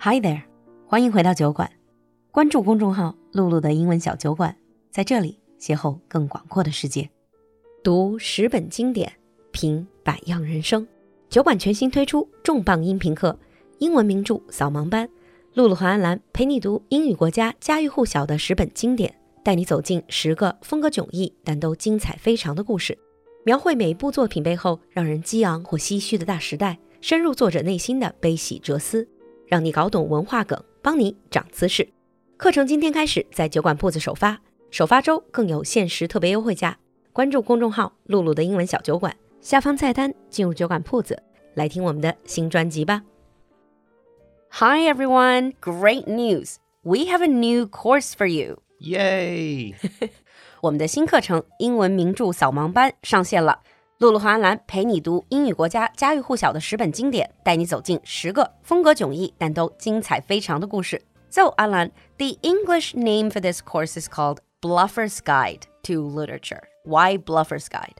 Hi there，欢迎回到酒馆。关注公众号“露露的英文小酒馆”，在这里邂逅更广阔的世界。读十本经典，品百样人生。酒馆全新推出重磅音频课——英文名著扫盲班。露露和安兰陪你读英语国家家喻户晓的十本经典，带你走进十个风格迥异但都精彩非常的故事，描绘每部作品背后让人激昂或唏嘘的大时代，深入作者内心的悲喜哲思，让你搞懂文化梗，帮你长姿势。课程今天开始在酒馆铺子首发，首发周更有限时特别优惠价。关注公众号“露露的英文小酒馆”，下方菜单进入酒馆铺子，来听我们的新专辑吧。Hi everyone! Great news! We have a new course for you. Yay! 我们的新课程英文名著扫盲班上线了。璐璐和安澜陪你读英语国家家喻户晓的十本经典，带你走进十个风格迥异但都精彩非常的故事。So, Alan, the English name for this course is called Bluffer's Guide to Literature. Why Bluffer's Guide?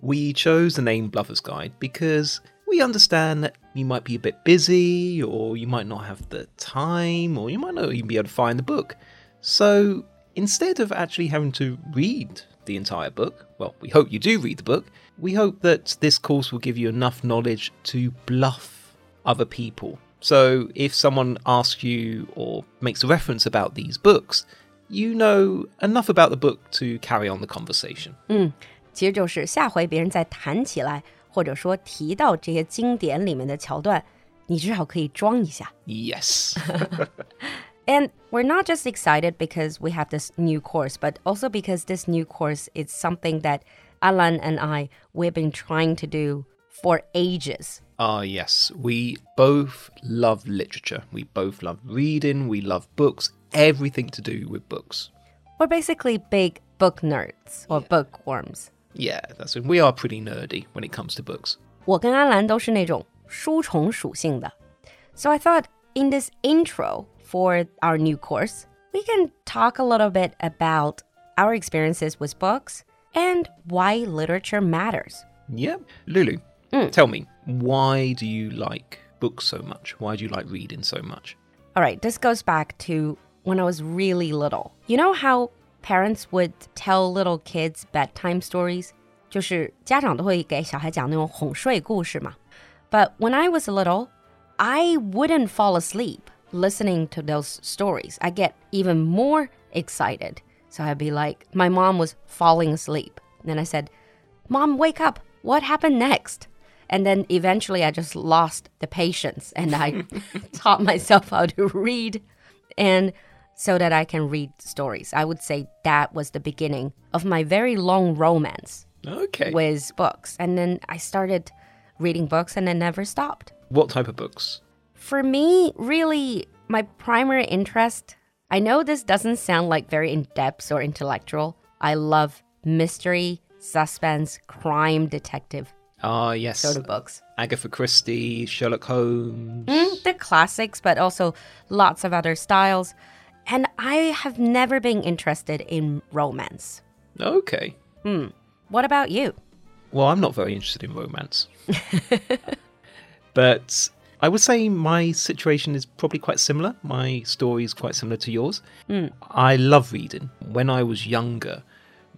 We chose the name Bluffer's Guide because we understand that you might be a bit busy, or you might not have the time, or you might not even be able to find the book. So, instead of actually having to read the entire book, well, we hope you do read the book, we hope that this course will give you enough knowledge to bluff other people. So if someone asks you or makes a reference about these books, you know enough about the book to carry on the conversation. 嗯，其实就是下回别人再谈起来，或者说提到这些经典里面的桥段，你至少可以装一下。 Yes. And we're not just excited because we have this new course, but also because this new course is something that Alan and I we've been trying to do for ages. Ah, uh, yes. We both love literature. We both love reading. We love books. Everything to do with books. We're basically big book nerds or yeah. bookworms. Yeah, that's. We are pretty nerdy when it comes to books. 我跟安澜都是那种书虫属性的. So I thought in this intro, for our new course, we can talk a little bit about our experiences with books and why literature matters. Yeah. Lulu, tell me, why do you like books so much? Why do you like reading so much? All right, this goes back to when I was really little. You know how parents would tell little kids bedtime stories? 就是家长都会给小孩讲那种哄睡故事嘛。But when I was little, I wouldn't fall asleep listening to those stories. I get even more excited. So I'd be like, my mom was falling asleep. And then I said, Mom, wake up. What happened next? And then eventually I just lost the patience and I taught myself how to read and so that I can read stories. I would say that was the beginning of my very long romance Okay. with books. And then I started reading books and I never stopped. What type of books? For me, really, my primary interest, I know this doesn't sound like very in depth or intellectual. I love mystery, suspense, crime, detective Ah, yes. sort of books. Agatha Christie, Sherlock Holmes. Mm, the classics, but also lots of other styles. And I have never been interested in romance. Okay. What about you? Well, I'm not very interested in romance. but I would say my situation is probably quite similar. My story is quite similar to yours. Hmm. I love reading. When I was younger,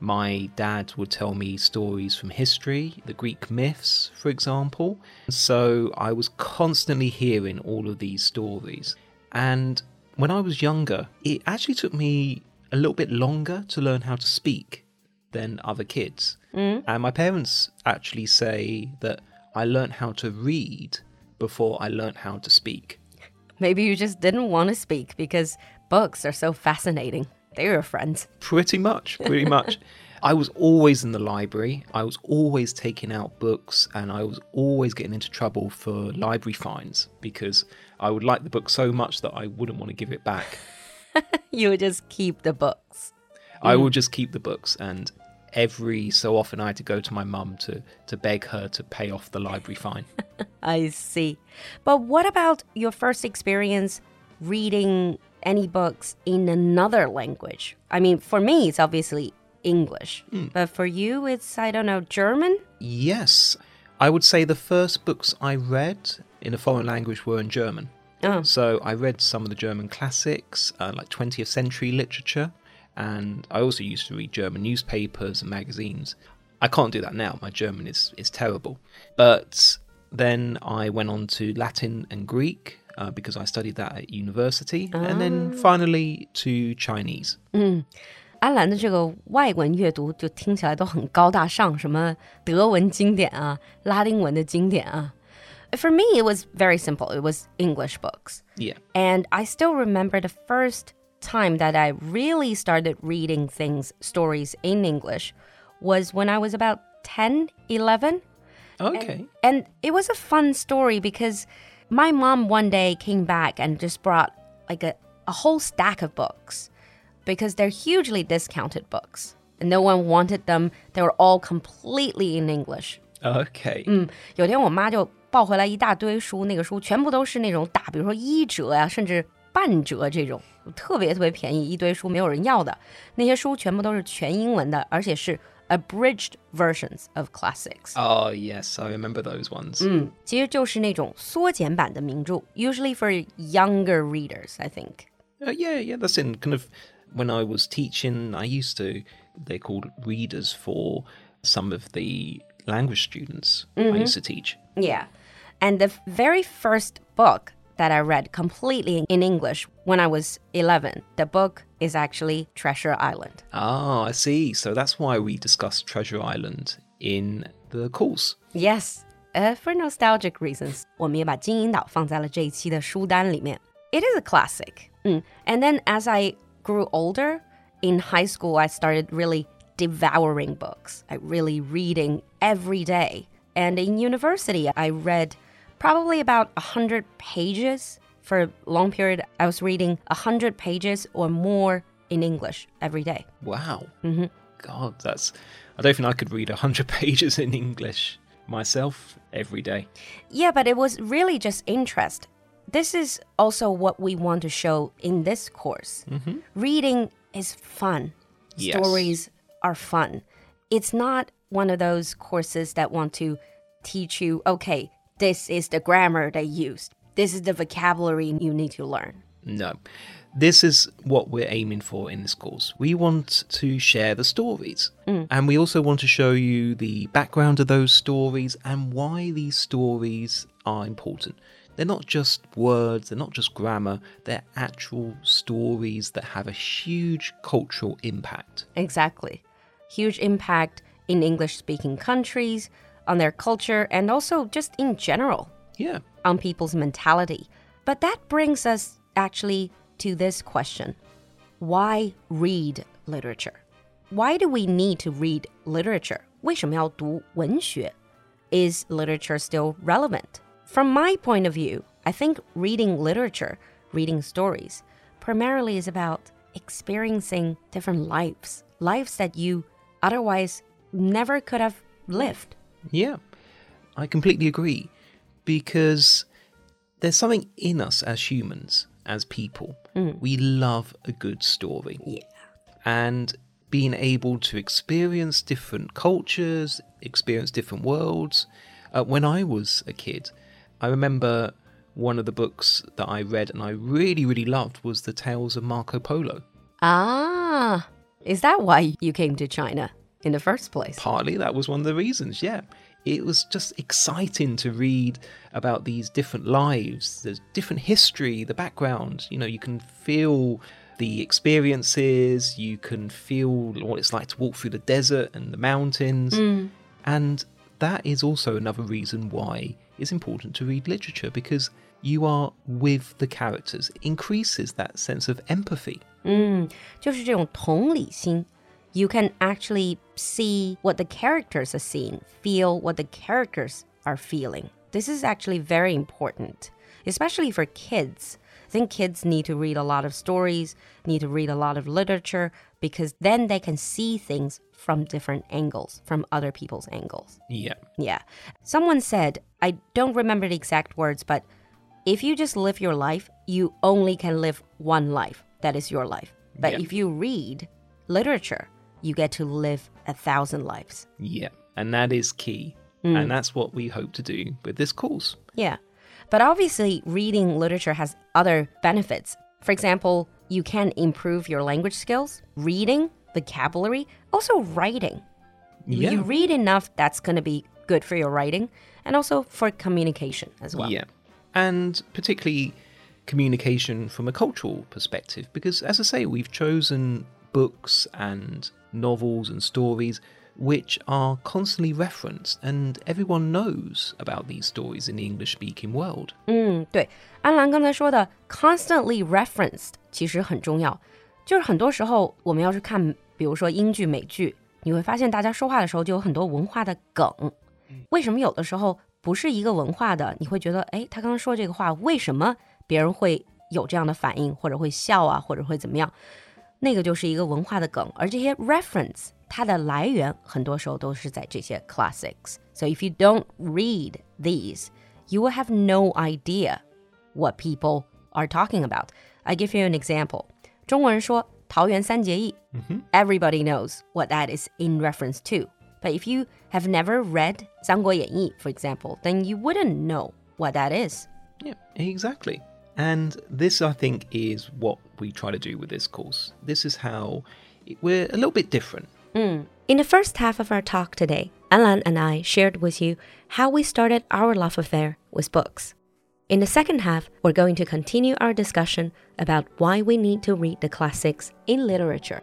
my dad would tell me stories from history, the Greek myths, for example. So I was constantly hearing all of these stories. And when I was younger, it actually took me a little bit longer to learn how to speak than other kids. Hmm. And my parents actually say that I learned how to read before I learned how to speak. Maybe you just didn't want to speak because books are so fascinating. They were friends. Pretty much, pretty much. I was always in the library. I was always taking out books and I was always getting into trouble for library fines because I would like the book so much that I wouldn't want to give it back. You would just keep the books. I mm. would just keep the books and every so often I had to go to my mum to, to beg her to pay off the library fine. I see. But what about your first experience reading any books in another language? I mean, for me, it's obviously English. But for you, it's, I don't know, German? yes, I would say the first books I read in a foreign language were in German. Oh. So I read some of the German classics, uh, like 20th century literature, and I also used to read German newspapers and magazines. I can't do that now. My German is, is terrible. But then I went on to Latin and Greek uh, because I studied that at university, and then ah. finally to Chinese. 嗯，安兰的这个外文阅读就听起来都很高大上，什么德文经典啊，拉丁文的经典啊。For me, it was very simple. It was English books. Yeah. And I still remember the first time that I really started reading things, stories in English, was when I was about 10, 11. Okay. And, and it was a fun story because my mom one day came back and just brought like a, a whole stack of books because they're hugely discounted books. And no one wanted them. They were all completely in English. Okay. 嗯，有天我妈就抱回来一大堆书，那个书全部都是那种打，比如说一折呀、啊，甚至半折这种， 特别特别便宜，一堆书没有人要的。那些书全部都是全英文的，而且是 abridged versions of classics. Oh yes, I remember those ones. 嗯，其实就是那种缩减版的名着，usually for younger readers, I think. Uh, yeah, yeah, that's in kind of when I was teaching. I used to they're called readers for some of the language students mm -hmm. I mm-hmm. used to teach. Yeah, and the very first book that I read completely in English when I was 11. The book is actually Treasure Island. Ah, I see. So that's why we discussed Treasure Island in the course. Yes. Uh, for nostalgic reasons, 我们也把金银岛放在了这一期的书单里面. It is a classic. Mm. And then as I grew older, in high school, I started really devouring books. I really reading every day. And in university, I read probably about 100 pages for a long period. I was reading 100 pages or more in English every day. Wow. Mm-hmm. God, that's. I don't think I could read 100 pages in English myself every day. Yeah, but it was really just interest. This is also what we want to show in this course. Mm-hmm. Reading is fun, yes. stories are fun. It's not one of those courses that want to teach you, okay, this is the grammar they used. This is the vocabulary you need to learn. No. This is what we're aiming for in this course. We want to share the stories. Mm. And we also want to show you the background of those stories and why these stories are important. They're not just words, they're not just grammar, they're actual stories that have a huge cultural impact. Exactly. Huge impact in English speaking countries, on their culture, and also just in general. Yeah. On people's mentality. But that brings us actually to this question Why read literature? Why do we need to read literature? 为什么要读文学? Is literature still relevant? From my point of view, I think reading literature, reading stories, primarily is about experiencing different lives, lives that you otherwise never could have lived. Yeah, I completely agree. Because there's something in us as humans, as people. Mm. We love a good story. Yeah. And being able to experience different cultures, experience different worlds. Uh, when I was a kid, I remember one of the books that I read and I really, really loved was The Tales of Marco Polo. Ah, is that why you came to China? in the first place. Partly that was one of the reasons, yeah. It was just exciting to read about these different lives, the different history, the background. You know, you can feel the experiences, you can feel what it's like to walk through the desert and the mountains. Mm. And that is also another reason why it's important to read literature because you are with the characters, it increases that sense of empathy. 嗯，就是这种同理心。 you can actually see what the characters are seeing, feel what the characters are feeling. This is actually very important, especially for kids. I think kids need to read a lot of stories, need to read a lot of literature, because then they can see things from different angles, from other people's angles. Yeah. Yeah. Someone said, I don't remember the exact words, but if you just live your life, you only can live one life. That is your life. But yeah. if you read literature, you get to live a thousand lives. Yeah, and that is key. Mm. And that's what we hope to do with this course. Yeah. But obviously, reading literature has other benefits. For example, you can improve your language skills, reading, vocabulary, also writing. Yeah. You read enough, that's going to be good for your writing and also for communication as well. Yeah. And particularly communication from a cultural perspective, because as I say, we've chosen books and novels and stories which are constantly referenced and everyone knows about these stories in the English speaking world. 嗯，对，安兰刚才说的 constantly referenced 其实很重要，就是很多时候我们要是看，比如说英剧、美剧，你会发现大家说话的时候就有很多文化的梗。为什么有的时候不是一个文化的，你会觉得，哎，他刚刚说这个话，为什么别人会有这样的反应，或者会笑啊，或者会怎么样？那个就是一个文化的梗，而这些 reference 它的来源很多时候都是在这些 classics。So if you don't read these, you will have no idea what people are talking about. I give you an example. 中国人说桃园三结义，everybody knows what that is in reference to. But if you have never read 三国演义, for example, then you wouldn't know what that is. Yeah, exactly. And this, I think, is what we try to do with this course. This is how we're a little bit different. Mm. In the first half of our talk today, Alan and I shared with you how we started our love affair with books. In the second half, we're going to continue our discussion about why we need to read the classics in literature.